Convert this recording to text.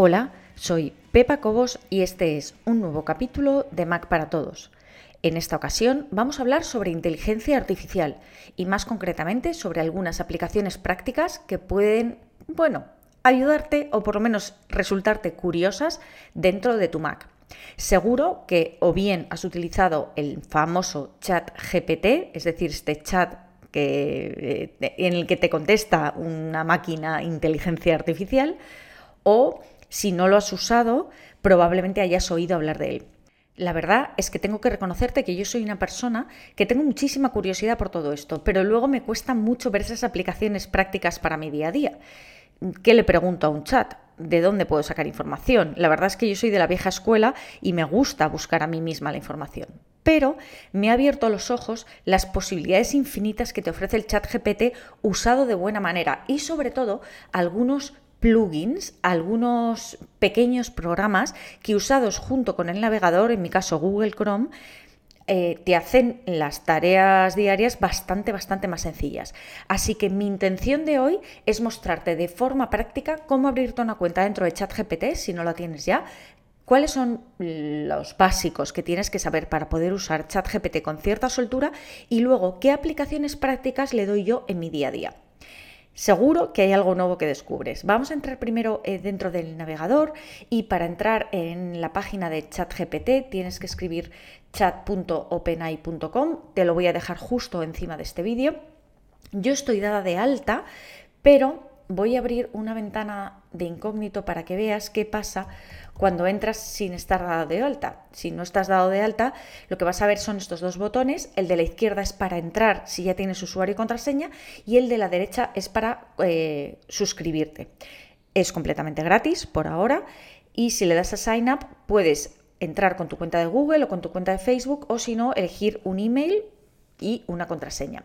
Hola, soy Pepa Cobos y este es un nuevo capítulo de Mac para Todos. En esta ocasión vamos a hablar sobre inteligencia artificial y más concretamente sobre algunas aplicaciones prácticas que pueden, bueno, ayudarte o por lo menos resultarte curiosas dentro de tu Mac. Seguro que o bien has utilizado el famoso chat GPT, es decir, este chat que, eh, en el que te contesta una máquina inteligencia artificial, o si no lo has usado, probablemente hayas oído hablar de él. La verdad es que tengo que reconocerte que yo soy una persona que tengo muchísima curiosidad por todo esto, pero luego me cuesta mucho ver esas aplicaciones prácticas para mi día a día. ¿Qué le pregunto a un chat? ¿De dónde puedo sacar información? La verdad es que yo soy de la vieja escuela y me gusta buscar a mí misma la información. Pero me ha abierto los ojos las posibilidades infinitas que te ofrece el chat GPT usado de buena manera y sobre todo algunos plugins, algunos pequeños programas que usados junto con el navegador, en mi caso Google Chrome, eh, te hacen las tareas diarias bastante, bastante más sencillas. Así que mi intención de hoy es mostrarte de forma práctica cómo abrirte una cuenta dentro de ChatGPT, si no la tienes ya, cuáles son los básicos que tienes que saber para poder usar ChatGPT con cierta soltura y luego qué aplicaciones prácticas le doy yo en mi día a día. Seguro que hay algo nuevo que descubres. Vamos a entrar primero eh, dentro del navegador y para entrar en la página de ChatGPT tienes que escribir chat.openai.com. Te lo voy a dejar justo encima de este vídeo. Yo estoy dada de alta, pero voy a abrir una ventana de incógnito para que veas qué pasa cuando entras sin estar dado de alta. Si no estás dado de alta, lo que vas a ver son estos dos botones. El de la izquierda es para entrar si ya tienes usuario y contraseña y el de la derecha es para eh, suscribirte. Es completamente gratis por ahora y si le das a Sign Up puedes entrar con tu cuenta de Google o con tu cuenta de Facebook o si no, elegir un email y una contraseña.